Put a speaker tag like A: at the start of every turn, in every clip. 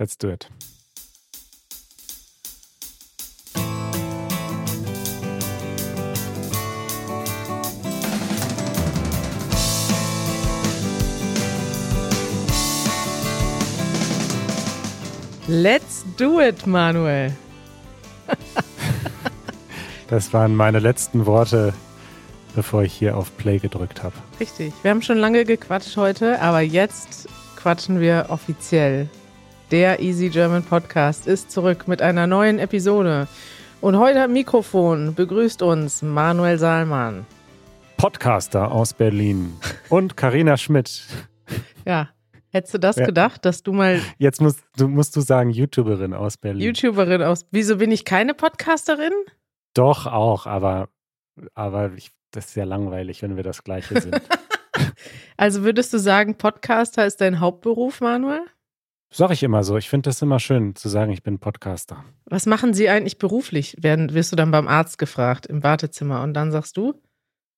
A: Let's do it.
B: Let's do it, Manuel.
A: das waren meine letzten Worte, bevor ich hier auf Play gedrückt habe.
B: Richtig. Wir haben schon lange gequatscht heute, aber jetzt quatschen wir offiziell. Der Easy German Podcast ist zurück mit einer neuen Episode. Und heute am Mikrofon begrüßt uns Manuel Salman.
A: Podcaster aus Berlin. Und Karina Schmidt.
B: Ja, Hättest du das ja. gedacht, dass du mal.
A: Jetzt musst du, musst du sagen, YouTuberin aus Berlin.
B: YouTuberin aus. Wieso bin ich keine Podcasterin?
A: Doch, auch, aber, aber ich, das ist ja langweilig, wenn wir das Gleiche sind.
B: also würdest du sagen, Podcaster ist dein Hauptberuf, Manuel?
A: Sag ich immer so. Ich finde das immer schön zu sagen, ich bin Podcaster.
B: Was machen Sie eigentlich beruflich? Werden, wirst du dann beim Arzt gefragt im Wartezimmer und dann sagst du?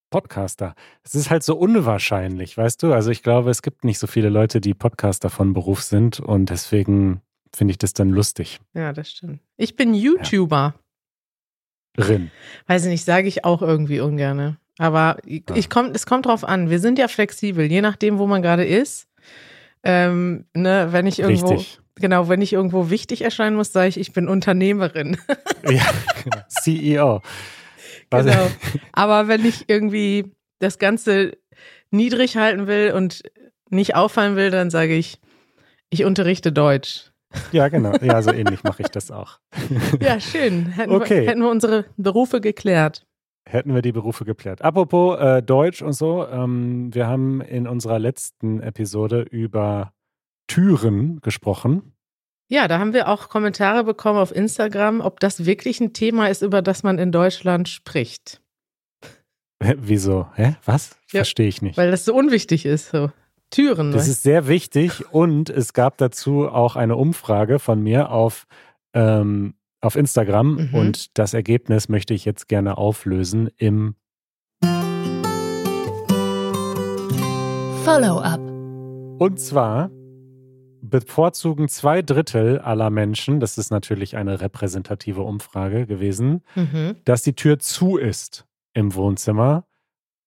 A: Podcaster. Es ist halt so unwahrscheinlich, weißt du? Also ich glaube, es gibt nicht so viele Leute, die Podcaster von Beruf sind und deswegen finde ich das dann lustig.
B: Ja, das stimmt. Ich bin YouTuber.
A: Ja. Rin.
B: Weiß ich nicht, sage ich auch irgendwie ungern. Aber ich, ja. komm, es kommt drauf an. Wir sind ja flexibel, je nachdem, wo man gerade ist. Ähm, ne, wenn ich irgendwo, Richtig. genau, wenn ich irgendwo wichtig erscheinen muss, sage ich, ich bin Unternehmerin.
A: ja, genau. CEO.
B: Genau. Aber wenn ich irgendwie das Ganze niedrig halten will und nicht auffallen will, dann sage ich, ich unterrichte Deutsch.
A: Ja, genau. Ja, so ähnlich mache ich das auch.
B: Ja, schön. Hätten, okay. wir, hätten wir unsere Berufe geklärt.
A: Hätten wir die Berufe geklärt. Apropos äh, Deutsch und so, ähm, wir haben in unserer letzten Episode über Türen gesprochen.
B: Ja, da haben wir auch Kommentare bekommen auf Instagram, ob das wirklich ein Thema ist, über das man in Deutschland spricht.
A: Wieso? Hä? Was? Ja, Verstehe ich nicht.
B: Weil das so unwichtig ist. So. Türen.
A: Das ist sehr wichtig und es gab dazu auch eine Umfrage von mir auf, ähm, auf Instagram mhm. und das Ergebnis möchte ich jetzt gerne auflösen im
B: Follow-up.
A: Und zwar bevorzugen zwei Drittel aller Menschen, das ist natürlich eine repräsentative Umfrage gewesen, mhm. dass die Tür zu ist im Wohnzimmer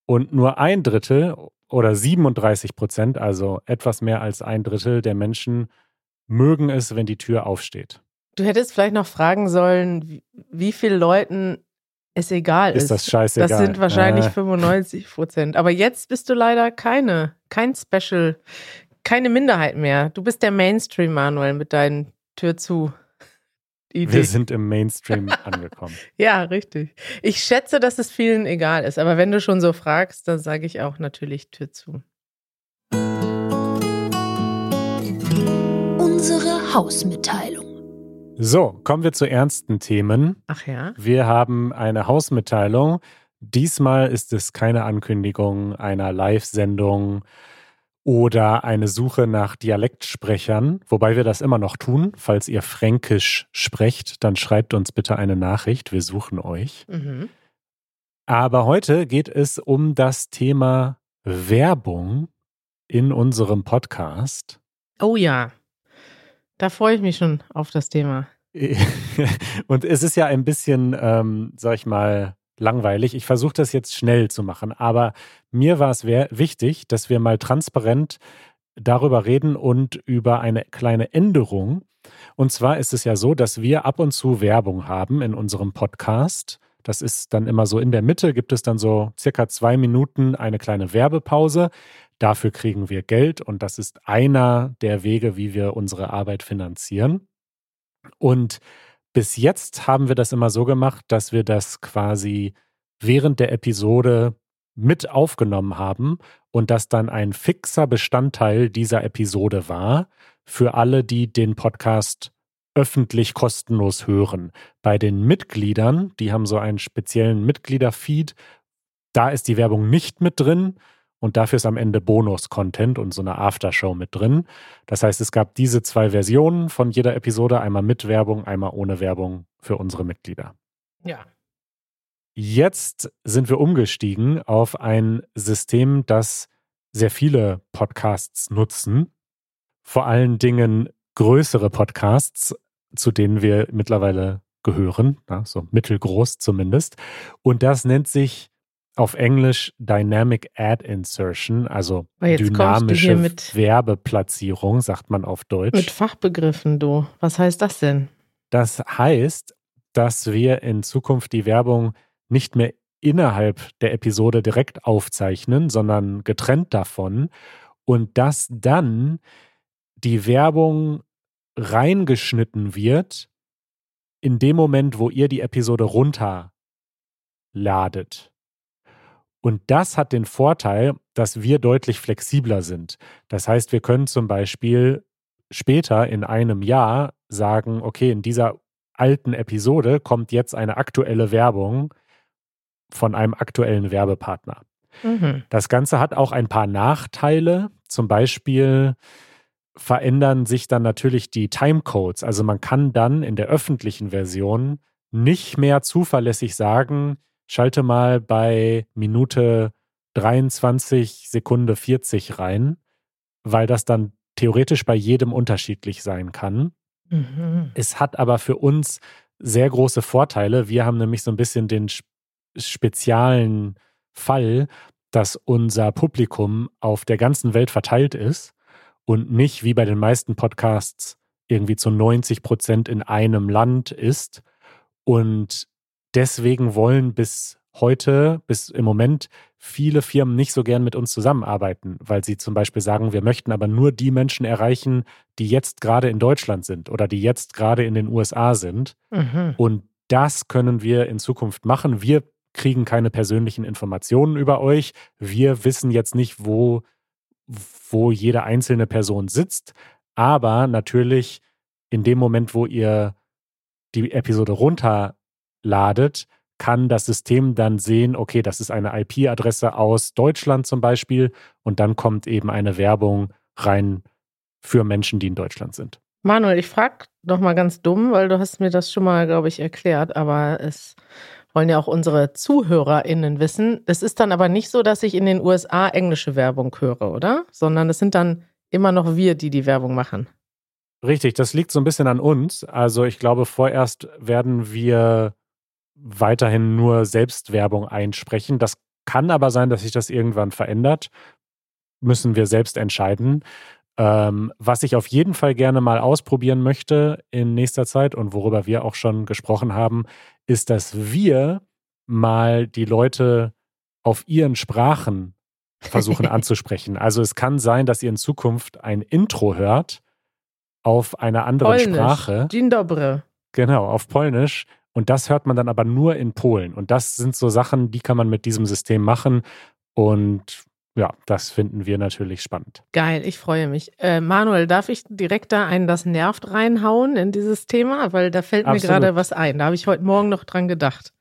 A: und nur ein Drittel oder 37 Prozent, also etwas mehr als ein Drittel der Menschen mögen es, wenn die Tür aufsteht.
B: Du hättest vielleicht noch fragen sollen, wie, wie vielen Leuten es egal ist.
A: Ist das scheißegal?
B: Das sind wahrscheinlich äh. 95 Prozent. Aber jetzt bist du leider keine, kein Special keine Minderheit mehr. Du bist der Mainstream, Manuel, mit deinen Tür zu.
A: Idee. Wir sind im Mainstream angekommen.
B: ja, richtig. Ich schätze, dass es vielen egal ist, aber wenn du schon so fragst, dann sage ich auch natürlich Tür zu.
C: Unsere Hausmitteilung.
A: So, kommen wir zu ernsten Themen.
B: Ach ja.
A: Wir haben eine Hausmitteilung. Diesmal ist es keine Ankündigung einer Live-Sendung oder eine Suche nach Dialektsprechern, wobei wir das immer noch tun. Falls ihr Fränkisch sprecht, dann schreibt uns bitte eine Nachricht. Wir suchen euch. Mhm. Aber heute geht es um das Thema Werbung in unserem Podcast.
B: Oh ja, da freue ich mich schon auf das Thema.
A: Und es ist ja ein bisschen, ähm, sag ich mal, langweilig. Ich versuche das jetzt schnell zu machen, aber mir war es wichtig, dass wir mal transparent darüber reden und über eine kleine Änderung. Und zwar ist es ja so, dass wir ab und zu Werbung haben in unserem Podcast. Das ist dann immer so in der Mitte, gibt es dann so circa zwei Minuten eine kleine Werbepause. Dafür kriegen wir Geld und das ist einer der Wege, wie wir unsere Arbeit finanzieren. Und bis jetzt haben wir das immer so gemacht, dass wir das quasi während der Episode mit aufgenommen haben und das dann ein fixer Bestandteil dieser Episode war für alle, die den Podcast öffentlich kostenlos hören. Bei den Mitgliedern, die haben so einen speziellen Mitgliederfeed, da ist die Werbung nicht mit drin und dafür ist am Ende Bonus-Content und so eine Aftershow mit drin. Das heißt, es gab diese zwei Versionen von jeder Episode, einmal mit Werbung, einmal ohne Werbung für unsere Mitglieder.
B: Ja.
A: Jetzt sind wir umgestiegen auf ein System, das sehr viele Podcasts nutzen. Vor allen Dingen größere Podcasts, zu denen wir mittlerweile gehören, ja, so mittelgroß zumindest. Und das nennt sich auf Englisch Dynamic Ad Insertion, also dynamische Werbeplatzierung, sagt man auf Deutsch.
B: Mit Fachbegriffen, du. Was heißt das denn?
A: Das heißt, dass wir in Zukunft die Werbung nicht mehr innerhalb der Episode direkt aufzeichnen, sondern getrennt davon und dass dann die Werbung reingeschnitten wird in dem Moment, wo ihr die Episode runterladet. Und das hat den Vorteil, dass wir deutlich flexibler sind. Das heißt, wir können zum Beispiel später in einem Jahr sagen, okay, in dieser alten Episode kommt jetzt eine aktuelle Werbung von einem aktuellen Werbepartner. Mhm. Das Ganze hat auch ein paar Nachteile. Zum Beispiel verändern sich dann natürlich die Timecodes. Also man kann dann in der öffentlichen Version nicht mehr zuverlässig sagen, schalte mal bei Minute 23 Sekunde 40 rein, weil das dann theoretisch bei jedem unterschiedlich sein kann. Mhm. Es hat aber für uns sehr große Vorteile. Wir haben nämlich so ein bisschen den speziellen Fall, dass unser Publikum auf der ganzen Welt verteilt ist und nicht wie bei den meisten Podcasts irgendwie zu 90 Prozent in einem Land ist. Und deswegen wollen bis heute, bis im Moment viele Firmen nicht so gern mit uns zusammenarbeiten, weil sie zum Beispiel sagen, wir möchten aber nur die Menschen erreichen, die jetzt gerade in Deutschland sind oder die jetzt gerade in den USA sind. Mhm. Und das können wir in Zukunft machen. Wir kriegen keine persönlichen Informationen über euch. Wir wissen jetzt nicht, wo, wo jede einzelne Person sitzt. Aber natürlich in dem Moment, wo ihr die Episode runter ladet, kann das System dann sehen, okay, das ist eine IP-Adresse aus Deutschland zum Beispiel und dann kommt eben eine Werbung rein für Menschen, die in Deutschland sind.
B: Manuel, ich frage noch mal ganz dumm, weil du hast mir das schon mal, glaube ich, erklärt, aber es wollen ja auch unsere ZuhörerInnen wissen. Es ist dann aber nicht so, dass ich in den USA englische Werbung höre, oder? Sondern es sind dann immer noch wir, die die Werbung machen.
A: Richtig, das liegt so ein bisschen an uns. Also ich glaube, vorerst werden wir weiterhin nur Selbstwerbung einsprechen. Das kann aber sein, dass sich das irgendwann verändert. Müssen wir selbst entscheiden. Ähm, was ich auf jeden Fall gerne mal ausprobieren möchte in nächster Zeit und worüber wir auch schon gesprochen haben, ist, dass wir mal die Leute auf ihren Sprachen versuchen anzusprechen. Also es kann sein, dass ihr in Zukunft ein Intro hört auf einer anderen
B: Polnisch.
A: Sprache.
B: Dzień dobry.
A: Genau, auf Polnisch und das hört man dann aber nur in Polen. Und das sind so Sachen, die kann man mit diesem System machen. Und ja, das finden wir natürlich spannend.
B: Geil, ich freue mich. Äh, Manuel, darf ich direkt da einen Das nervt reinhauen in dieses Thema? Weil da fällt Absolut. mir gerade was ein. Da habe ich heute Morgen noch dran gedacht.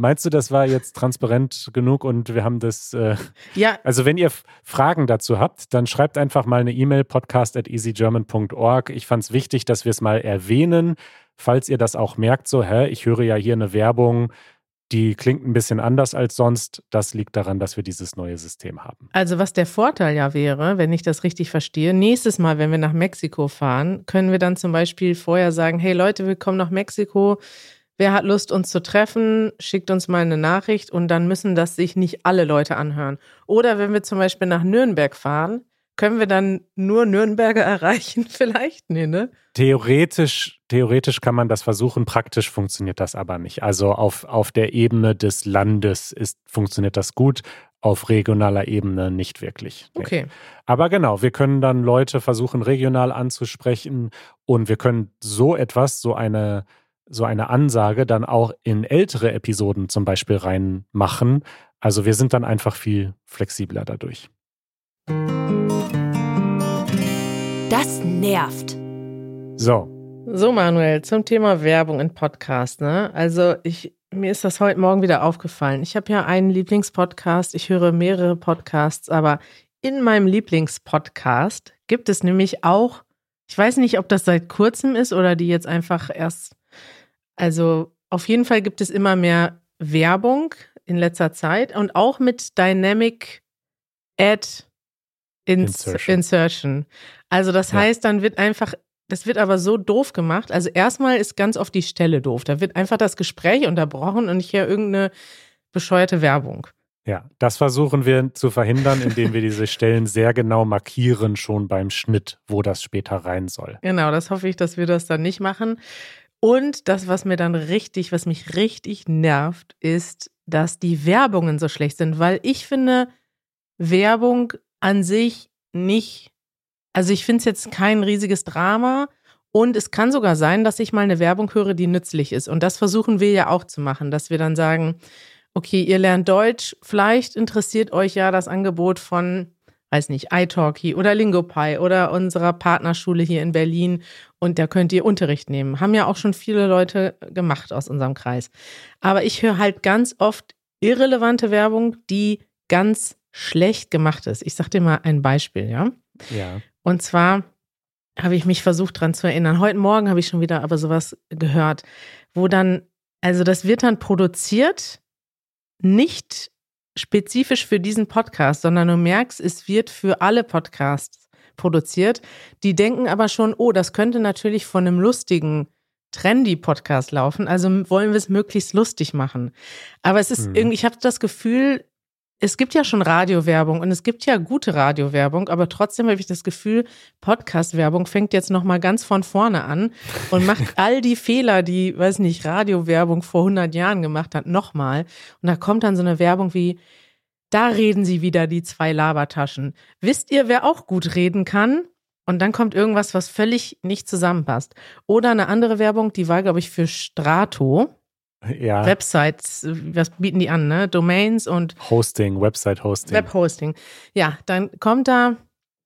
A: Meinst du, das war jetzt transparent genug und wir haben das? Äh, ja. Also wenn ihr Fragen dazu habt, dann schreibt einfach mal eine E-Mail podcast at easygerman.org. Ich fand es wichtig, dass wir es mal erwähnen, falls ihr das auch merkt, so, hä, ich höre ja hier eine Werbung, die klingt ein bisschen anders als sonst. Das liegt daran, dass wir dieses neue System haben.
B: Also was der Vorteil ja wäre, wenn ich das richtig verstehe, nächstes Mal, wenn wir nach Mexiko fahren, können wir dann zum Beispiel vorher sagen, hey Leute, wir kommen nach Mexiko. Wer hat Lust, uns zu treffen, schickt uns mal eine Nachricht und dann müssen das sich nicht alle Leute anhören. Oder wenn wir zum Beispiel nach Nürnberg fahren, können wir dann nur Nürnberger erreichen vielleicht? Nee, ne?
A: Theoretisch, theoretisch kann man das versuchen, praktisch funktioniert das aber nicht. Also auf, auf der Ebene des Landes ist, funktioniert das gut, auf regionaler Ebene nicht wirklich.
B: Nee. Okay.
A: Aber genau, wir können dann Leute versuchen, regional anzusprechen und wir können so etwas, so eine, so eine Ansage dann auch in ältere Episoden zum Beispiel reinmachen. Also wir sind dann einfach viel flexibler dadurch.
C: Das nervt.
A: So.
B: So, Manuel, zum Thema Werbung in Podcast. Ne? Also, ich, mir ist das heute Morgen wieder aufgefallen. Ich habe ja einen Lieblingspodcast. Ich höre mehrere Podcasts, aber in meinem Lieblingspodcast gibt es nämlich auch, ich weiß nicht, ob das seit kurzem ist oder die jetzt einfach erst, also auf jeden Fall gibt es immer mehr Werbung in letzter Zeit und auch mit Dynamic Ad Ins Insertion. Insertion. Also das ja. heißt, dann wird einfach das wird aber so doof gemacht. Also erstmal ist ganz oft die Stelle doof. Da wird einfach das Gespräch unterbrochen und ich höre irgendeine bescheuerte Werbung.
A: Ja, das versuchen wir zu verhindern, indem wir diese Stellen sehr genau markieren, schon beim Schnitt, wo das später rein soll.
B: Genau, das hoffe ich, dass wir das dann nicht machen. Und das, was mir dann richtig, was mich richtig nervt, ist, dass die Werbungen so schlecht sind, weil ich finde Werbung an sich nicht, also ich finde es jetzt kein riesiges Drama. Und es kann sogar sein, dass ich mal eine Werbung höre, die nützlich ist. Und das versuchen wir ja auch zu machen, dass wir dann sagen, okay, ihr lernt Deutsch, vielleicht interessiert euch ja das Angebot von, weiß nicht, iTalki oder LingoPie oder unserer Partnerschule hier in Berlin und da könnt ihr Unterricht nehmen. Haben ja auch schon viele Leute gemacht aus unserem Kreis. Aber ich höre halt ganz oft irrelevante Werbung, die ganz schlecht gemacht ist. Ich sag dir mal ein Beispiel, ja?
A: Ja.
B: Und zwar habe ich mich versucht dran zu erinnern. Heute Morgen habe ich schon wieder aber sowas gehört, wo dann, also das wird dann produziert nicht spezifisch für diesen Podcast, sondern du merkst, es wird für alle Podcasts produziert. Die denken aber schon, oh, das könnte natürlich von einem lustigen Trendy-Podcast laufen, also wollen wir es möglichst lustig machen. Aber es ist hm. irgendwie, ich habe das Gefühl, es gibt ja schon Radiowerbung und es gibt ja gute Radiowerbung, aber trotzdem habe ich das Gefühl, Podcast-Werbung fängt jetzt nochmal ganz von vorne an und macht all die Fehler, die, weiß nicht, Radiowerbung vor 100 Jahren gemacht hat, nochmal. Und da kommt dann so eine Werbung wie, da reden sie wieder, die zwei Labertaschen. Wisst ihr, wer auch gut reden kann? Und dann kommt irgendwas, was völlig nicht zusammenpasst. Oder eine andere Werbung, die war, glaube ich, für Strato
A: ja.
B: Websites, was bieten die an, ne? Domains und
A: Hosting, Website-Hosting.
B: Web-Hosting. Ja, dann kommt da,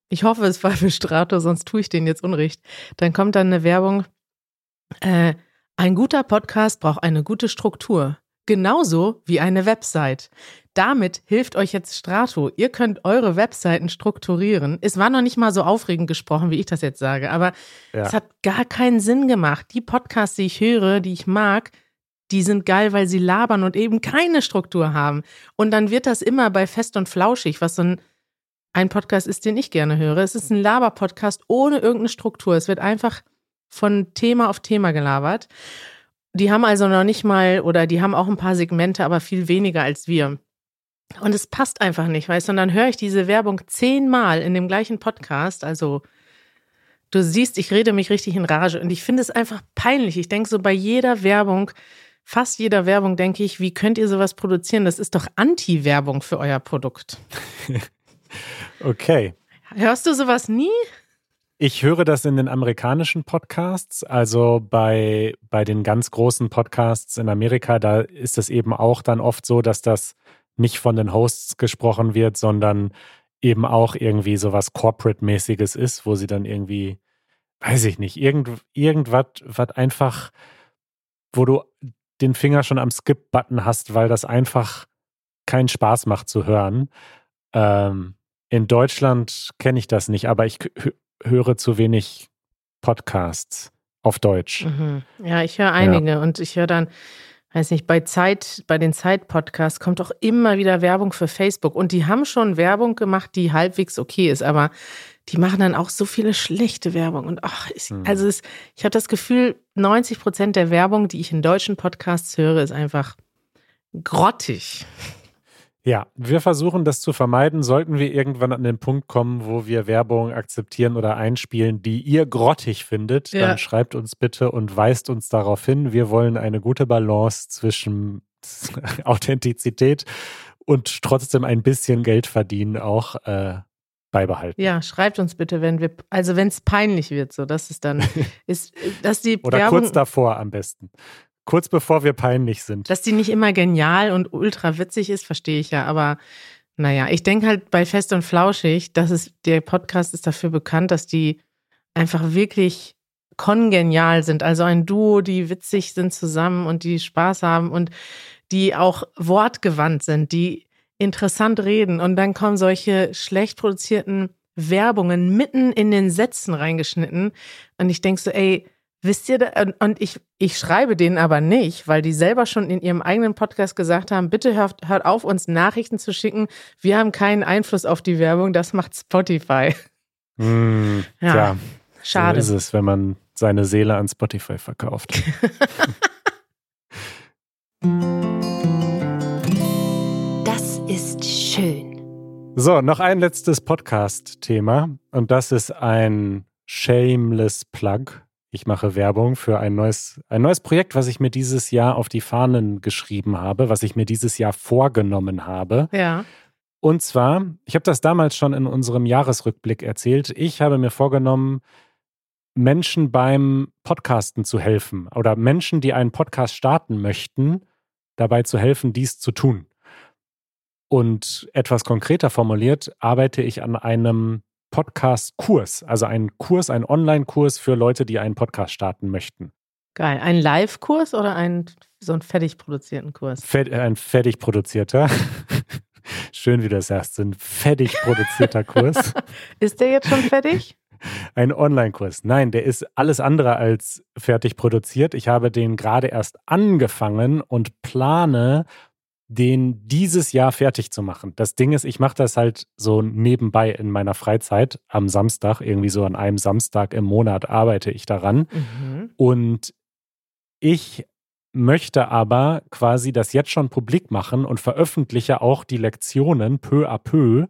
B: ich hoffe, es war für Strato, sonst tue ich denen jetzt Unrecht. Dann kommt da eine Werbung. Äh, ein guter Podcast braucht eine gute Struktur. Genauso wie eine Website. Damit hilft euch jetzt Strato. Ihr könnt eure Webseiten strukturieren. Es war noch nicht mal so aufregend gesprochen, wie ich das jetzt sage, aber ja. es hat gar keinen Sinn gemacht. Die Podcasts, die ich höre, die ich mag, die sind geil, weil sie labern und eben keine Struktur haben. Und dann wird das immer bei Fest und Flauschig, was so ein, ein Podcast ist, den ich gerne höre. Es ist ein Laber-Podcast ohne irgendeine Struktur. Es wird einfach von Thema auf Thema gelabert. Die haben also noch nicht mal, oder die haben auch ein paar Segmente, aber viel weniger als wir. Und es passt einfach nicht, weißt du? Und dann höre ich diese Werbung zehnmal in dem gleichen Podcast. Also, du siehst, ich rede mich richtig in Rage. Und ich finde es einfach peinlich. Ich denke so bei jeder Werbung, fast jeder Werbung denke ich, wie könnt ihr sowas produzieren? Das ist doch Anti-Werbung für euer Produkt.
A: okay.
B: Hörst du sowas nie?
A: Ich höre das in den amerikanischen Podcasts, also bei, bei den ganz großen Podcasts in Amerika, da ist es eben auch dann oft so, dass das nicht von den Hosts gesprochen wird, sondern eben auch irgendwie sowas Corporate-mäßiges ist, wo sie dann irgendwie, weiß ich nicht, irgend, irgendwas, was einfach, wo du den Finger schon am Skip-Button hast, weil das einfach keinen Spaß macht zu hören. Ähm, in Deutschland kenne ich das nicht, aber ich höre zu wenig Podcasts auf Deutsch.
B: Mhm. Ja, ich höre einige ja. und ich höre dann, weiß nicht, bei Zeit, bei den Zeit-Podcasts kommt auch immer wieder Werbung für Facebook und die haben schon Werbung gemacht, die halbwegs okay ist, aber die machen dann auch so viele schlechte Werbung. Und ach, ich, mhm. also es, ich habe das Gefühl, 90 Prozent der Werbung, die ich in deutschen Podcasts höre, ist einfach grottig.
A: Ja, wir versuchen das zu vermeiden. Sollten wir irgendwann an den Punkt kommen, wo wir Werbung akzeptieren oder einspielen, die ihr grottig findet, ja. dann schreibt uns bitte und weist uns darauf hin. Wir wollen eine gute Balance zwischen Authentizität und trotzdem ein bisschen Geld verdienen auch äh, beibehalten.
B: Ja, schreibt uns bitte, wenn wir, also wenn es peinlich wird, so dass es dann ist, dass die
A: Oder
B: Werbung,
A: kurz davor am besten. Kurz bevor wir peinlich sind.
B: Dass die nicht immer genial und ultra witzig ist, verstehe ich ja, aber naja, ich denke halt bei Fest und Flauschig, dass es, der Podcast ist dafür bekannt, dass die einfach wirklich kongenial sind. Also ein Duo, die witzig sind zusammen und die Spaß haben und die auch wortgewandt sind, die interessant reden und dann kommen solche schlecht produzierten Werbungen mitten in den Sätzen reingeschnitten und ich denke so, ey, wisst ihr, da, und ich, ich schreibe denen aber nicht, weil die selber schon in ihrem eigenen Podcast gesagt haben, bitte hört, hört auf, uns Nachrichten zu schicken, wir haben keinen Einfluss auf die Werbung, das macht Spotify.
A: Mm, ja. ja.
B: Schade.
A: So ist es, wenn man seine Seele an Spotify verkauft.
C: Das ist schön.
A: So, noch ein letztes Podcast-Thema und das ist ein Shameless Plug. Ich mache Werbung für ein neues, ein neues Projekt, was ich mir dieses Jahr auf die Fahnen geschrieben habe, was ich mir dieses Jahr vorgenommen habe.
B: Ja.
A: Und zwar, ich habe das damals schon in unserem Jahresrückblick erzählt. Ich habe mir vorgenommen, Menschen beim Podcasten zu helfen oder Menschen, die einen Podcast starten möchten, dabei zu helfen, dies zu tun. Und etwas konkreter formuliert, arbeite ich an einem Podcast-Kurs, also einen Kurs, einen Online-Kurs für Leute, die einen Podcast starten möchten.
B: Geil. Ein Live-Kurs oder ein, so einen fertig produzierten Kurs?
A: Fett, äh, ein fertig produzierter. Schön, wie du das sagst, ein fertig produzierter Kurs.
B: Ist der jetzt schon fertig?
A: Ein Online-Kurs. Nein, der ist alles andere als fertig produziert. Ich habe den gerade erst angefangen und plane, den dieses Jahr fertig zu machen. Das Ding ist, ich mache das halt so nebenbei in meiner Freizeit am Samstag, irgendwie so an einem Samstag im Monat arbeite ich daran.
B: Mhm.
A: Und ich möchte aber quasi das jetzt schon publik machen und veröffentliche auch die Lektionen peu à peu,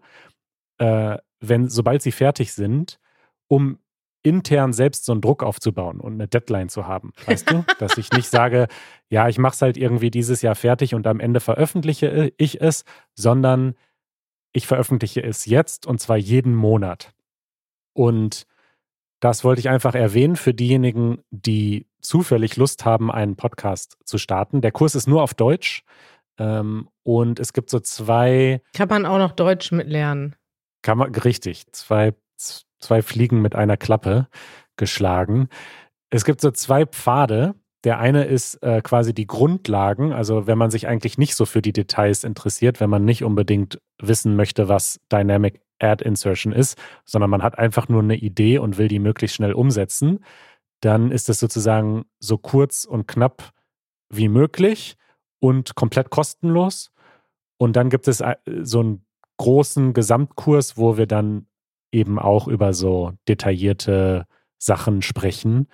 A: äh, wenn, sobald sie fertig sind, um intern selbst so einen Druck aufzubauen und eine Deadline zu haben. Weißt du? Dass ich nicht sage, ja, ich mache es halt irgendwie dieses Jahr fertig und am Ende veröffentliche ich es, sondern ich veröffentliche es jetzt und zwar jeden Monat. Und das wollte ich einfach erwähnen für diejenigen, die zufällig Lust haben, einen Podcast zu starten. Der Kurs ist nur auf Deutsch ähm, und es gibt so zwei.
B: Kann man auch noch Deutsch mitlernen?
A: Kann man, richtig, zwei zwei Fliegen mit einer Klappe geschlagen. Es gibt so zwei Pfade. Der eine ist äh, quasi die Grundlagen, also wenn man sich eigentlich nicht so für die Details interessiert, wenn man nicht unbedingt wissen möchte, was Dynamic Ad Insertion ist, sondern man hat einfach nur eine Idee und will die möglichst schnell umsetzen, dann ist es sozusagen so kurz und knapp wie möglich und komplett kostenlos. Und dann gibt es äh, so einen großen Gesamtkurs, wo wir dann eben auch über so detaillierte Sachen sprechen.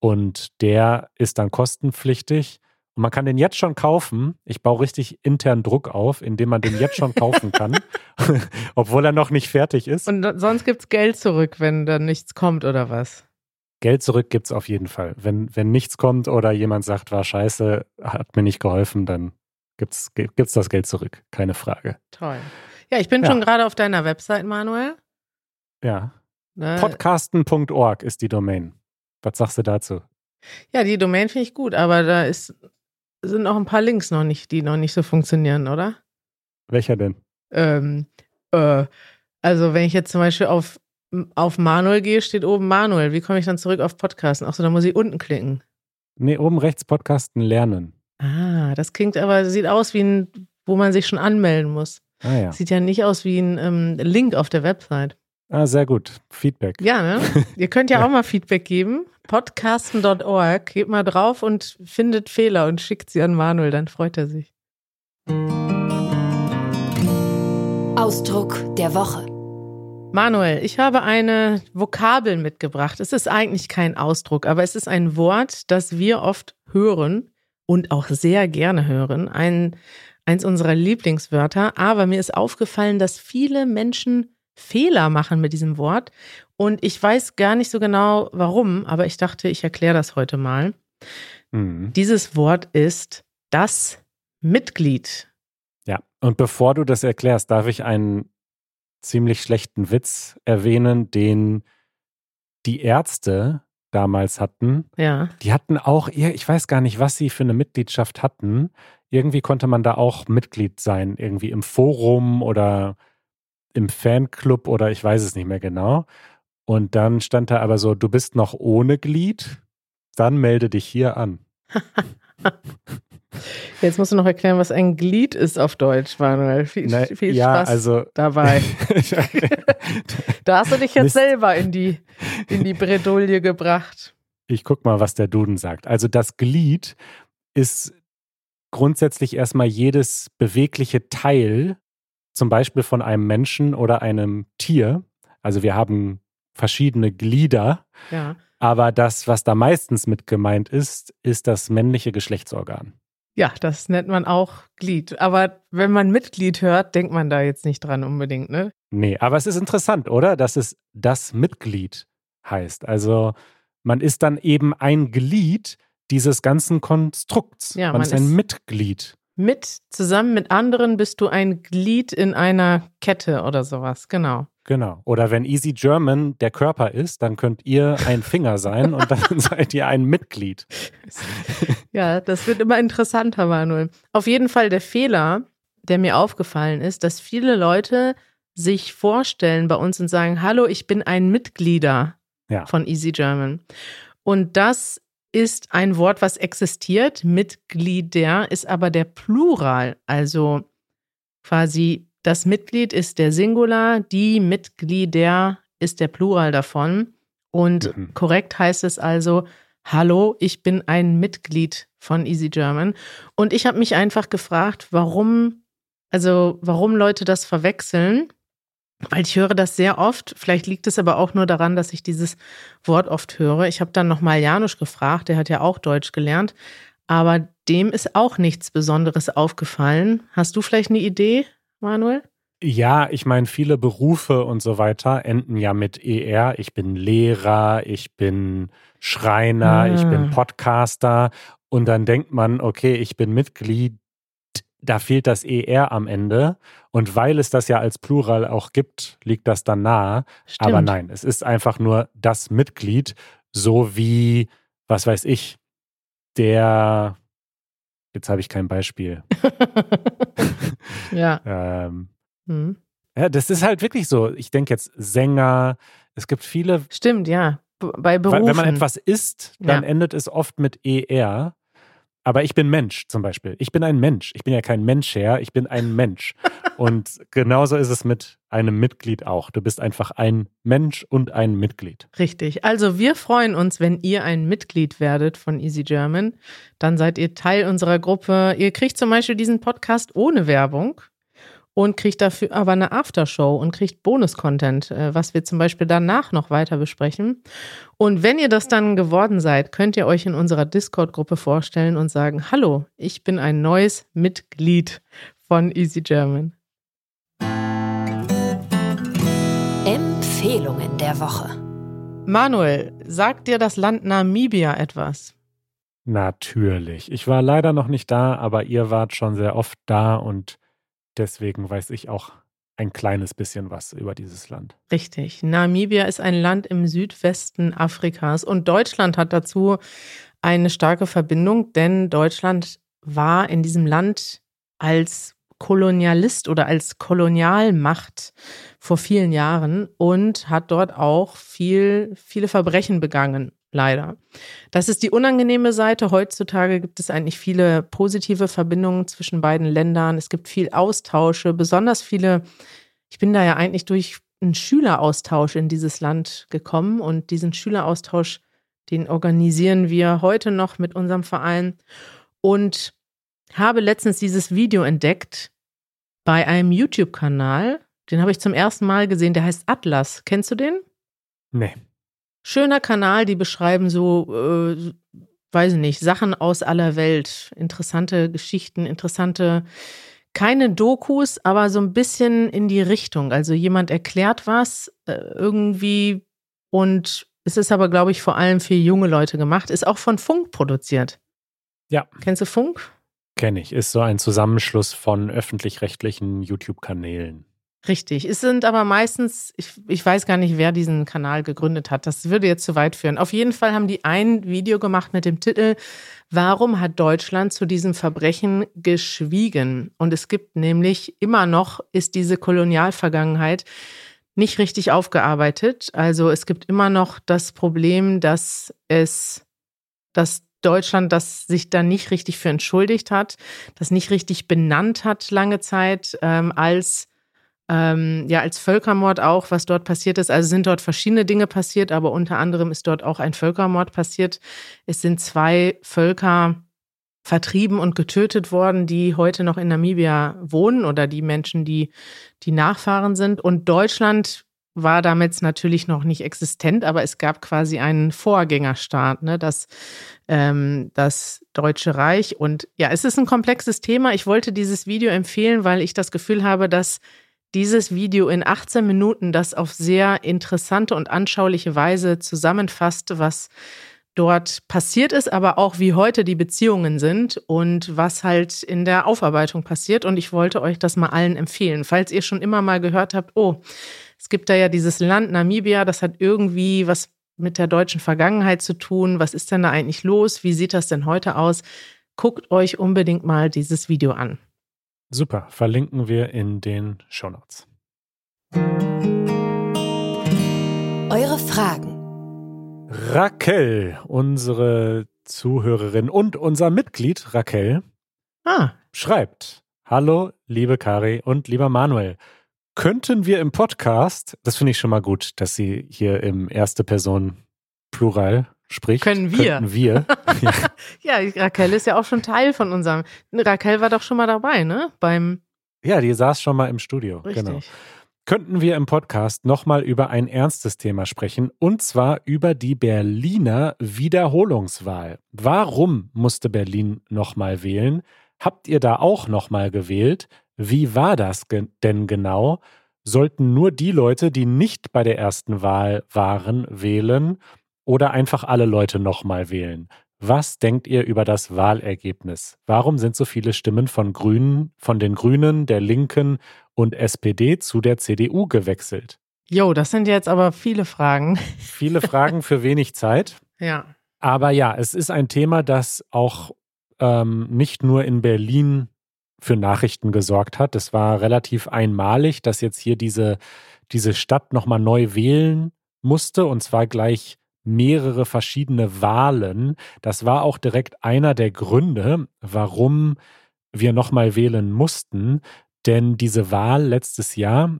A: Und der ist dann kostenpflichtig. Und man kann den jetzt schon kaufen. Ich baue richtig intern Druck auf, indem man den jetzt schon kaufen kann, obwohl er noch nicht fertig ist.
B: Und sonst gibt es Geld zurück, wenn dann nichts kommt oder was?
A: Geld zurück gibt es auf jeden Fall. Wenn, wenn nichts kommt oder jemand sagt, war scheiße, hat mir nicht geholfen, dann gibt es das Geld zurück. Keine Frage.
B: Toll. Ja, ich bin ja. schon gerade auf deiner Website, Manuel.
A: Ja. Podcasten.org ist die Domain. Was sagst du dazu?
B: Ja, die Domain finde ich gut, aber da ist, sind auch ein paar Links noch nicht, die noch nicht so funktionieren, oder?
A: Welcher denn?
B: Ähm, äh, also wenn ich jetzt zum Beispiel auf, auf Manuel gehe, steht oben Manuel. Wie komme ich dann zurück auf Podcasten? Achso, da muss ich unten klicken.
A: Nee, oben rechts Podcasten lernen.
B: Ah, das klingt aber, sieht aus wie ein, wo man sich schon anmelden muss.
A: Ah, ja.
B: Sieht ja nicht aus wie ein ähm, Link auf der Website.
A: Ah, sehr gut. Feedback.
B: Ja, ne? Ihr könnt ja, ja. auch mal Feedback geben. Podcasten.org. Geht mal drauf und findet Fehler und schickt sie an Manuel, dann freut er sich.
C: Ausdruck der Woche.
B: Manuel, ich habe eine Vokabel mitgebracht. Es ist eigentlich kein Ausdruck, aber es ist ein Wort, das wir oft hören und auch sehr gerne hören. Ein, eins unserer Lieblingswörter. Aber mir ist aufgefallen, dass viele Menschen Fehler machen mit diesem Wort. Und ich weiß gar nicht so genau warum, aber ich dachte, ich erkläre das heute mal. Mhm. Dieses Wort ist das Mitglied.
A: Ja, und bevor du das erklärst, darf ich einen ziemlich schlechten Witz erwähnen, den die Ärzte damals hatten.
B: Ja.
A: Die hatten auch, ich weiß gar nicht, was sie für eine Mitgliedschaft hatten. Irgendwie konnte man da auch Mitglied sein, irgendwie im Forum oder im Fanclub oder ich weiß es nicht mehr genau. Und dann stand da aber so, du bist noch ohne Glied, dann melde dich hier an.
B: Jetzt musst du noch erklären, was ein Glied ist auf Deutsch, Manuel. Viel,
A: Na,
B: viel
A: ja,
B: Spaß
A: also,
B: dabei. da hast du dich jetzt Mist. selber in die, in die Bredouille gebracht.
A: Ich guck mal, was der Duden sagt. Also das Glied ist grundsätzlich erstmal jedes bewegliche Teil zum Beispiel von einem Menschen oder einem Tier. Also wir haben verschiedene Glieder.
B: Ja.
A: Aber das, was da meistens mit gemeint ist, ist das männliche Geschlechtsorgan.
B: Ja, das nennt man auch Glied. Aber wenn man Mitglied hört, denkt man da jetzt nicht dran unbedingt, ne?
A: Nee, aber es ist interessant, oder? Dass es das Mitglied heißt. Also man ist dann eben ein Glied dieses ganzen Konstrukts.
B: Ja,
A: man,
B: man
A: ist ein Mitglied.
B: Mit, zusammen mit anderen bist du ein Glied in einer Kette oder sowas, genau.
A: Genau. Oder wenn Easy German der Körper ist, dann könnt ihr ein Finger sein und dann seid ihr ein Mitglied.
B: Ja, das wird immer interessanter, Manuel. Auf jeden Fall der Fehler, der mir aufgefallen ist, dass viele Leute sich vorstellen bei uns und sagen, hallo, ich bin ein Mitglieder
A: Ja.
B: von Easy German. Und das ist ein Wort, was existiert. Mitglieder ist aber der Plural. Also quasi das Mitglied ist der Singular, die Mitglieder ist der Plural davon. Und
A: Mhm.
B: korrekt heißt es also, hallo, ich bin ein Mitglied von Easy German. Und ich habe mich einfach gefragt, warum, also warum Leute das verwechseln. Weil ich höre das sehr oft. Vielleicht liegt es aber auch nur daran, dass ich dieses Wort oft höre. Ich habe dann nochmal Janusz gefragt, der hat ja auch Deutsch gelernt. Aber dem ist auch nichts Besonderes aufgefallen. Hast du vielleicht eine Idee, Manuel?
A: Ja, ich meine, viele Berufe und so weiter enden ja mit ER. Ich bin Lehrer, ich bin Schreiner,
B: Ah.
A: ich bin Podcaster. Und dann denkt man, okay, ich bin Mitglied, da fehlt das ER am Ende. Und weil es das ja als Plural auch gibt, liegt das dann nahe.
B: Stimmt.
A: Aber nein, es ist einfach nur das Mitglied, so wie, was weiß ich, der, jetzt habe ich kein Beispiel.
B: ja.
A: Ähm,
B: Hm.
A: ja, das ist halt wirklich so. Ich denke jetzt Sänger, es gibt viele,
B: Stimmt, ja. Bei
A: weil
B: Berufen.
A: wenn man etwas isst, dann
B: Ja.
A: endet es oft mit ER. Aber ich bin Mensch zum Beispiel. Ich bin ein Mensch. Ich bin ja kein Menschherr, ich bin ein Mensch. und genauso ist es mit einem Mitglied auch. Du bist einfach ein Mensch und ein Mitglied.
B: Richtig. Also wir freuen uns, wenn ihr ein Mitglied werdet von Easy German. Dann seid ihr Teil unserer Gruppe. Ihr kriegt zum Beispiel diesen Podcast ohne Werbung und kriegt dafür aber eine Aftershow und kriegt Bonus-Content, äh, was wir zum Beispiel danach noch weiter besprechen. Und wenn ihr das dann geworden seid, könnt ihr euch in unserer Discord-Gruppe vorstellen und sagen, hallo, ich bin ein neues Mitglied von Easy German.
C: Empfehlungen der Woche.
B: Manuel, sagt dir das Land Namibia etwas?
A: Natürlich. Ich war leider noch nicht da, aber ihr wart schon sehr oft da und deswegen weiß ich auch ein kleines bisschen was über dieses Land.
B: Richtig. Namibia ist ein Land im Südwesten Afrikas und Deutschland hat dazu eine starke Verbindung, denn Deutschland war in diesem Land als Kolonialist oder als Kolonialmacht vor vielen Jahren und hat dort auch viel, viele Verbrechen begangen, leider. Das ist die unangenehme Seite. Heutzutage gibt es eigentlich viele positive Verbindungen zwischen beiden Ländern. Es gibt viel Austausche, besonders viele ich bin da ja eigentlich durch einen Schüleraustausch in dieses Land gekommen und diesen Schüleraustausch, den organisieren wir heute noch mit unserem Verein und habe letztens dieses Video entdeckt bei einem YouTube-Kanal. Den habe ich zum ersten Mal gesehen, der heißt Atlas. Kennst du den?
A: Nee.
B: Schöner Kanal, die beschreiben so, äh, weiß ich nicht, Sachen aus aller Welt, interessante Geschichten, interessante keine Dokus, aber so ein bisschen in die Richtung. Also jemand erklärt was äh, irgendwie und es ist aber, glaube ich, vor allem für junge Leute gemacht. Ist auch von Funk produziert.
A: Ja.
B: Kennst du Funk?
A: Kenne ich. Ist so ein Zusammenschluss von öffentlich-rechtlichen YouTube-Kanälen.
B: Richtig. Es sind aber meistens, ich, ich weiß gar nicht, wer diesen Kanal gegründet hat. Das würde jetzt zu weit führen. Auf jeden Fall haben die ein Video gemacht mit dem Titel Warum hat Deutschland zu diesem Verbrechen geschwiegen? Und es gibt nämlich immer noch, ist diese Kolonialvergangenheit nicht richtig aufgearbeitet. Also es gibt immer noch das Problem, dass es, dass Deutschland das sich da nicht richtig für entschuldigt hat, das nicht richtig benannt hat lange Zeit ähm, als ähm, ja als Völkermord auch, was dort passiert ist. Also sind dort verschiedene Dinge passiert, aber unter anderem ist dort auch ein Völkermord passiert. Es sind zwei Völker vertrieben und getötet worden, die heute noch in Namibia wohnen oder die Menschen, die die Nachfahren sind. Und Deutschland war damals natürlich noch nicht existent, aber es gab quasi einen Vorgängerstaat, ne, das, ähm, das Deutsche Reich. Und ja, es ist ein komplexes Thema. Ich wollte dieses Video empfehlen, weil ich das Gefühl habe, dass dieses Video in 18 Minuten das auf sehr interessante und anschauliche Weise zusammenfasst, was dort passiert ist, aber auch wie heute die Beziehungen sind und was halt in der Aufarbeitung passiert. Und ich wollte euch das mal allen empfehlen. Falls ihr schon immer mal gehört habt, oh, es gibt da ja dieses Land Namibia, das hat irgendwie was mit der deutschen Vergangenheit zu tun. Was ist denn da eigentlich los? Wie sieht das denn heute aus? Guckt euch unbedingt mal dieses Video an.
A: Super, verlinken wir in den Shownotes.
C: Eure Fragen
A: Raquel, unsere Zuhörerin und unser Mitglied Raquel,
B: ah.
A: schreibt: Hallo, liebe Kari und lieber Manuel. Könnten wir im Podcast, das finde ich schon mal gut, dass sie hier im erste Person Plural spricht.
B: Können wir.
A: Könnten wir.
B: ja. ja, Raquel ist ja auch schon Teil von unserem. Raquel war doch schon mal dabei, ne? Beim.
A: Ja, die saß schon mal im Studio.
B: Richtig.
A: Genau könnten wir im Podcast nochmal über ein ernstes Thema sprechen, und zwar über die Berliner Wiederholungswahl. Warum musste Berlin nochmal wählen? Habt ihr da auch nochmal gewählt? Wie war das ge denn genau? Sollten nur die Leute, die nicht bei der ersten Wahl waren, wählen oder einfach alle Leute nochmal wählen? Was denkt ihr über das Wahlergebnis? Warum sind so viele Stimmen von Grünen, von den Grünen, der Linken und SPD zu der CDU gewechselt?
B: Jo, das sind jetzt aber viele Fragen.
A: Viele Fragen für wenig Zeit.
B: Ja.
A: Aber ja, es ist ein Thema, das auch ähm, nicht nur in Berlin für Nachrichten gesorgt hat. Es war relativ einmalig, dass jetzt hier diese, diese Stadt nochmal neu wählen musste und zwar gleich mehrere verschiedene Wahlen. Das war auch direkt einer der Gründe, warum wir nochmal wählen mussten. Denn diese Wahl letztes Jahr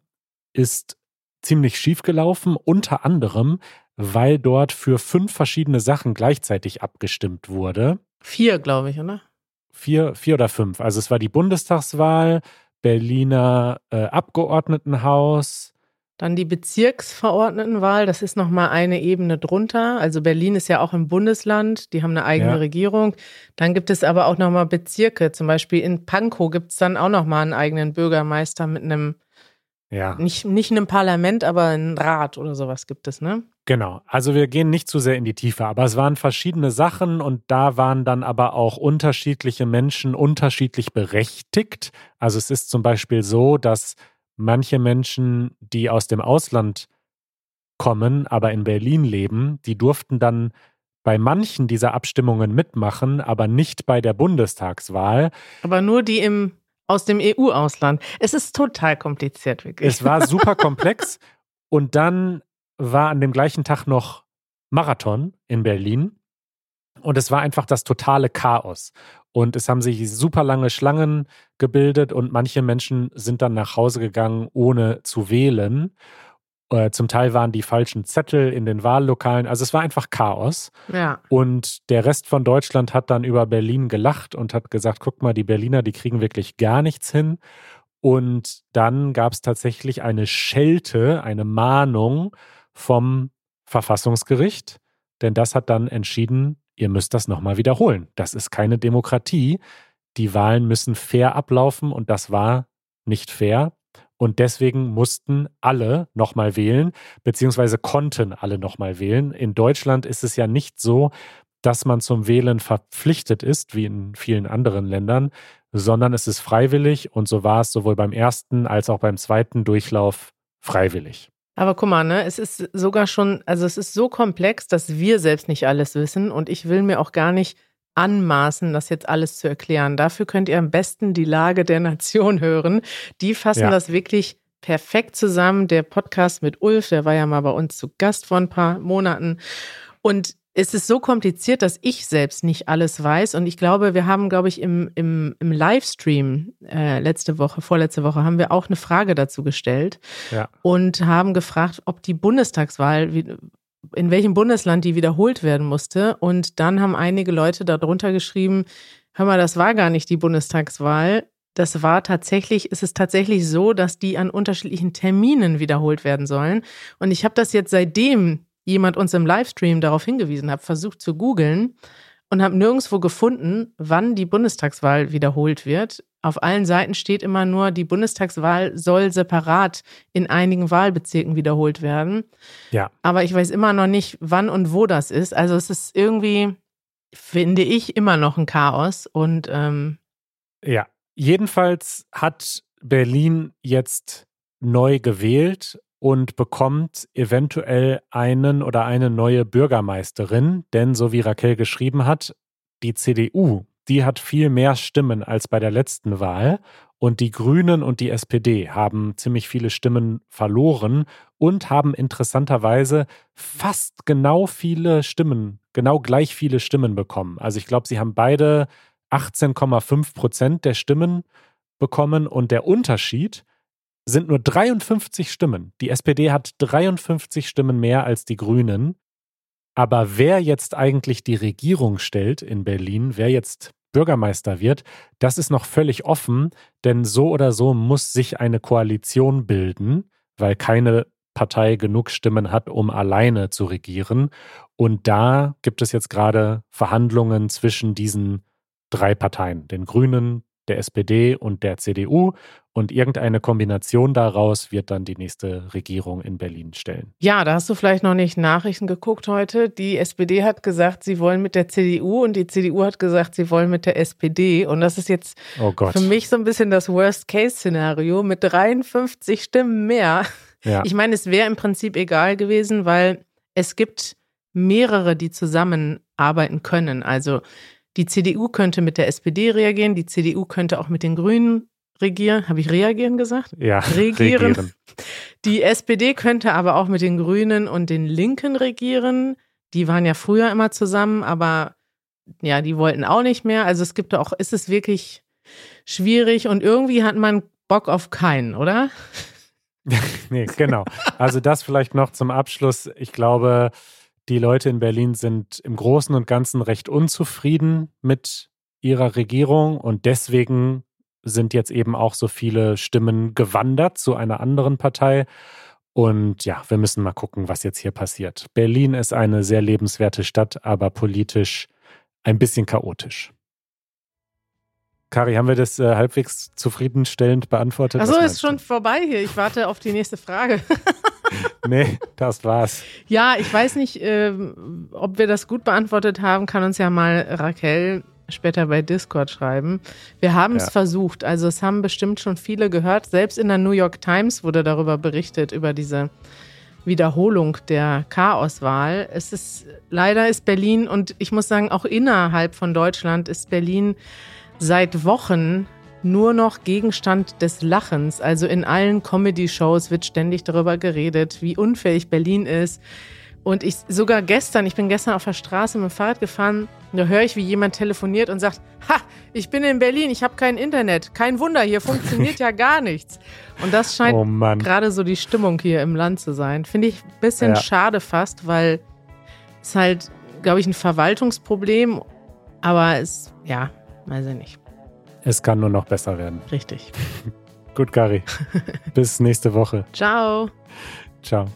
A: ist ziemlich schief gelaufen, unter anderem, weil dort für fünf verschiedene Sachen gleichzeitig abgestimmt wurde.
B: Vier, glaube ich, oder?
A: Vier, vier oder fünf. Also es war die Bundestagswahl, Berliner äh, Abgeordnetenhaus,
B: dann die Bezirksverordnetenwahl, das ist nochmal eine Ebene drunter. Also Berlin ist ja auch ein Bundesland, die haben eine eigene ja. Regierung. Dann gibt es aber auch nochmal Bezirke. Zum Beispiel in Pankow gibt es dann auch nochmal einen eigenen Bürgermeister mit einem,
A: ja.
B: nicht, nicht einem Parlament, aber ein Rat oder sowas gibt es, ne?
A: Genau. Also wir gehen nicht zu sehr in die Tiefe, aber es waren verschiedene Sachen und da waren dann aber auch unterschiedliche Menschen unterschiedlich berechtigt. Also es ist zum Beispiel so, dass manche Menschen, die aus dem Ausland kommen, aber in Berlin leben, die durften dann bei manchen dieser Abstimmungen mitmachen, aber nicht bei der Bundestagswahl.
B: Aber nur die im aus dem EU-Ausland. Es ist total kompliziert, wirklich.
A: Es war super komplex. und dann war an dem gleichen Tag noch Marathon in Berlin. Und es war einfach das totale Chaos. Und es haben sich super lange Schlangen gebildet und manche Menschen sind dann nach Hause gegangen, ohne zu wählen. Äh, zum Teil waren die falschen Zettel in den Wahllokalen. Also es war einfach Chaos.
B: Ja.
A: Und der Rest von Deutschland hat dann über Berlin gelacht und hat gesagt, guck mal, die Berliner, die kriegen wirklich gar nichts hin. Und dann gab es tatsächlich eine Schelte, eine Mahnung vom Verfassungsgericht, denn das hat dann entschieden, ihr müsst das nochmal wiederholen. Das ist keine Demokratie. Die Wahlen müssen fair ablaufen und das war nicht fair. Und deswegen mussten alle nochmal wählen, beziehungsweise konnten alle nochmal wählen. In Deutschland ist es ja nicht so, dass man zum Wählen verpflichtet ist, wie in vielen anderen Ländern, sondern es ist freiwillig und so war es sowohl beim ersten als auch beim zweiten Durchlauf freiwillig.
B: Aber guck mal, ne, es ist sogar schon, also es ist so komplex, dass wir selbst nicht alles wissen und ich will mir auch gar nicht anmaßen, das jetzt alles zu erklären. Dafür könnt ihr am besten die Lage der Nation hören. Die fassen ja. das wirklich perfekt zusammen. Der Podcast mit Ulf, der war ja mal bei uns zu Gast vor ein paar Monaten. Und es ist so kompliziert, dass ich selbst nicht alles weiß. Und ich glaube, wir haben, glaube ich, im, im, im Livestream äh, letzte Woche, vorletzte Woche, haben wir auch eine Frage dazu gestellt
A: ja.
B: und haben gefragt, ob die Bundestagswahl, in welchem Bundesland die wiederholt werden musste. Und dann haben einige Leute darunter geschrieben, hör mal, das war gar nicht die Bundestagswahl. das war tatsächlich, ist es tatsächlich so, dass die an unterschiedlichen Terminen wiederholt werden sollen. Und ich habe das jetzt seitdem jemand uns im Livestream darauf hingewiesen hat, versucht zu googeln und habe nirgendwo gefunden, wann die Bundestagswahl wiederholt wird. Auf allen Seiten steht immer nur, die Bundestagswahl soll separat in einigen Wahlbezirken wiederholt werden.
A: Ja.
B: Aber ich weiß immer noch nicht, wann und wo das ist. Also es ist irgendwie, finde ich, immer noch ein Chaos. Und ähm,
A: ja, jedenfalls hat Berlin jetzt neu gewählt und bekommt eventuell einen oder eine neue Bürgermeisterin, denn so wie Raquel geschrieben hat, die CDU, die hat viel mehr Stimmen als bei der letzten Wahl. Und die Grünen und die SPD haben ziemlich viele Stimmen verloren und haben interessanterweise fast genau viele Stimmen, genau gleich viele Stimmen bekommen. Also ich glaube, sie haben beide 18,5 Prozent der Stimmen bekommen. Und der Unterschied sind nur 53 Stimmen. Die SPD hat 53 Stimmen mehr als die Grünen. Aber wer jetzt eigentlich die Regierung stellt in Berlin, wer jetzt Bürgermeister wird, das ist noch völlig offen, denn so oder so muss sich eine Koalition bilden, weil keine Partei genug Stimmen hat, um alleine zu regieren. Und da gibt es jetzt gerade Verhandlungen zwischen diesen drei Parteien, den Grünen, der SPD und der CDU. Und irgendeine Kombination daraus wird dann die nächste Regierung in Berlin stellen.
B: Ja, da hast du vielleicht noch nicht Nachrichten geguckt heute. Die SPD hat gesagt, sie wollen mit der CDU und die CDU hat gesagt, sie wollen mit der SPD. Und das ist jetzt
A: oh
B: für mich so ein bisschen das Worst-Case-Szenario mit 53 Stimmen mehr. Ja. Ich meine, es wäre im Prinzip egal gewesen, weil es gibt mehrere, die zusammenarbeiten können. Also die CDU könnte mit der SPD reagieren, die CDU könnte auch mit den Grünen regieren. Habe ich reagieren gesagt?
A: Ja,
B: regieren. regieren. Die SPD könnte aber auch mit den Grünen und den Linken regieren. Die waren ja früher immer zusammen, aber ja, die wollten auch nicht mehr. Also es gibt auch, ist es wirklich schwierig und irgendwie hat man Bock auf keinen, oder?
A: nee, genau. Also das vielleicht noch zum Abschluss. Ich glaube, die Leute in Berlin sind im Großen und Ganzen recht unzufrieden mit ihrer Regierung und deswegen sind jetzt eben auch so viele Stimmen gewandert zu einer anderen Partei. Und ja, wir müssen mal gucken, was jetzt hier passiert. Berlin ist eine sehr lebenswerte Stadt, aber politisch ein bisschen chaotisch. Kari, haben wir das äh, halbwegs zufriedenstellend beantwortet?
B: Achso, ist schon vorbei hier. Ich warte auf die nächste Frage.
A: nee, das war's.
B: Ja, ich weiß nicht, äh, ob wir das gut beantwortet haben, kann uns ja mal Raquel später bei Discord schreiben. Wir haben es ja. versucht. Also es haben bestimmt schon viele gehört. Selbst in der New York Times wurde darüber berichtet, über diese Wiederholung der Chaoswahl. Es ist, leider ist Berlin und ich muss sagen, auch innerhalb von Deutschland ist Berlin seit Wochen nur noch Gegenstand des Lachens. Also in allen Comedy-Shows wird ständig darüber geredet, wie unfähig Berlin ist. Und ich sogar gestern, ich bin gestern auf der Straße mit dem Fahrrad gefahren, da höre ich, wie jemand telefoniert und sagt, ha, ich bin in Berlin, ich habe kein Internet. Kein Wunder, hier funktioniert ja gar nichts. Und das scheint oh gerade so die Stimmung hier im Land zu sein. Finde ich ein bisschen ja. schade fast, weil es halt, glaube ich, ein Verwaltungsproblem, aber es, ja, weiß ich nicht.
A: Es kann nur noch besser werden.
B: Richtig.
A: Gut, Gary. Bis nächste Woche.
B: Ciao.
A: Ciao.